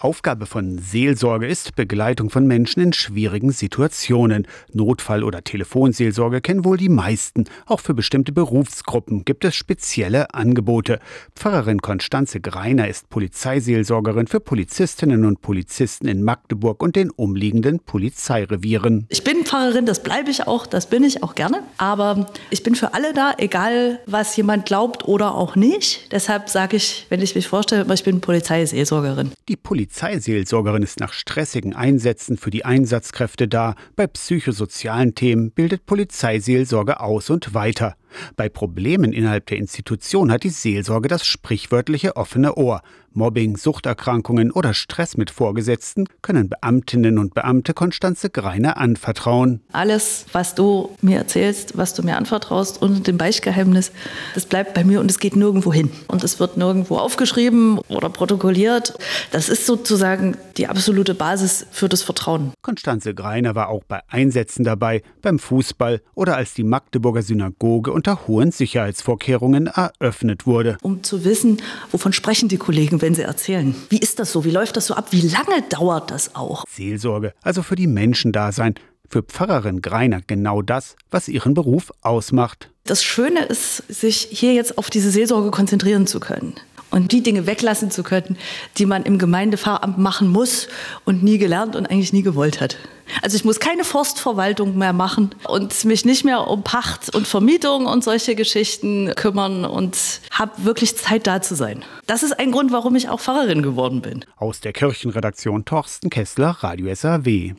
Aufgabe von Seelsorge ist Begleitung von Menschen in schwierigen Situationen. Notfall- oder Telefonseelsorge kennen wohl die meisten. Auch für bestimmte Berufsgruppen gibt es spezielle Angebote. Pfarrerin Konstanze Greiner ist Polizeiseelsorgerin für Polizistinnen und Polizisten in Magdeburg und den umliegenden Polizeirevieren. Ich bin Pfarrerin, das bleibe ich auch, das bin ich auch gerne. Aber ich bin für alle da, egal was jemand glaubt oder auch nicht. Deshalb sage ich, wenn ich mich vorstelle, ich bin Polizeiseelsorgerin. Die Polizeiseelsorgerin ist nach stressigen Einsätzen für die Einsatzkräfte da. Bei psychosozialen Themen bildet Polizeiseelsorge aus und weiter. Bei Problemen innerhalb der Institution hat die Seelsorge das sprichwörtliche offene Ohr. Mobbing, Suchterkrankungen oder Stress mit Vorgesetzten können Beamtinnen und Beamte Konstanze Greiner anvertrauen. Alles, was du mir erzählst, was du mir anvertraust unter dem Beichtgeheimnis, das bleibt bei mir und es geht nirgendwo hin. Und es wird nirgendwo aufgeschrieben oder protokolliert. Das ist sozusagen die absolute Basis für das Vertrauen. Konstanze Greiner war auch bei Einsätzen dabei, beim Fußball oder als die Magdeburger Synagoge unter hohen Sicherheitsvorkehrungen eröffnet wurde. Um zu wissen, wovon sprechen die Kollegen, wenn sie erzählen. Wie ist das so? Wie läuft das so ab? Wie lange dauert das auch? Seelsorge, also für die Menschen da sein. Für Pfarrerin Greiner genau das, was ihren Beruf ausmacht. Das Schöne ist, sich hier jetzt auf diese Seelsorge konzentrieren zu können und die Dinge weglassen zu können, die man im Gemeindepfarramt machen muss und nie gelernt und eigentlich nie gewollt hat. Also ich muss keine Forstverwaltung mehr machen und mich nicht mehr um Pacht und Vermietung und solche Geschichten kümmern und habe wirklich Zeit da zu sein. Das ist ein Grund, warum ich auch Pfarrerin geworden bin. Aus der Kirchenredaktion Torsten Kessler, Radio SAW.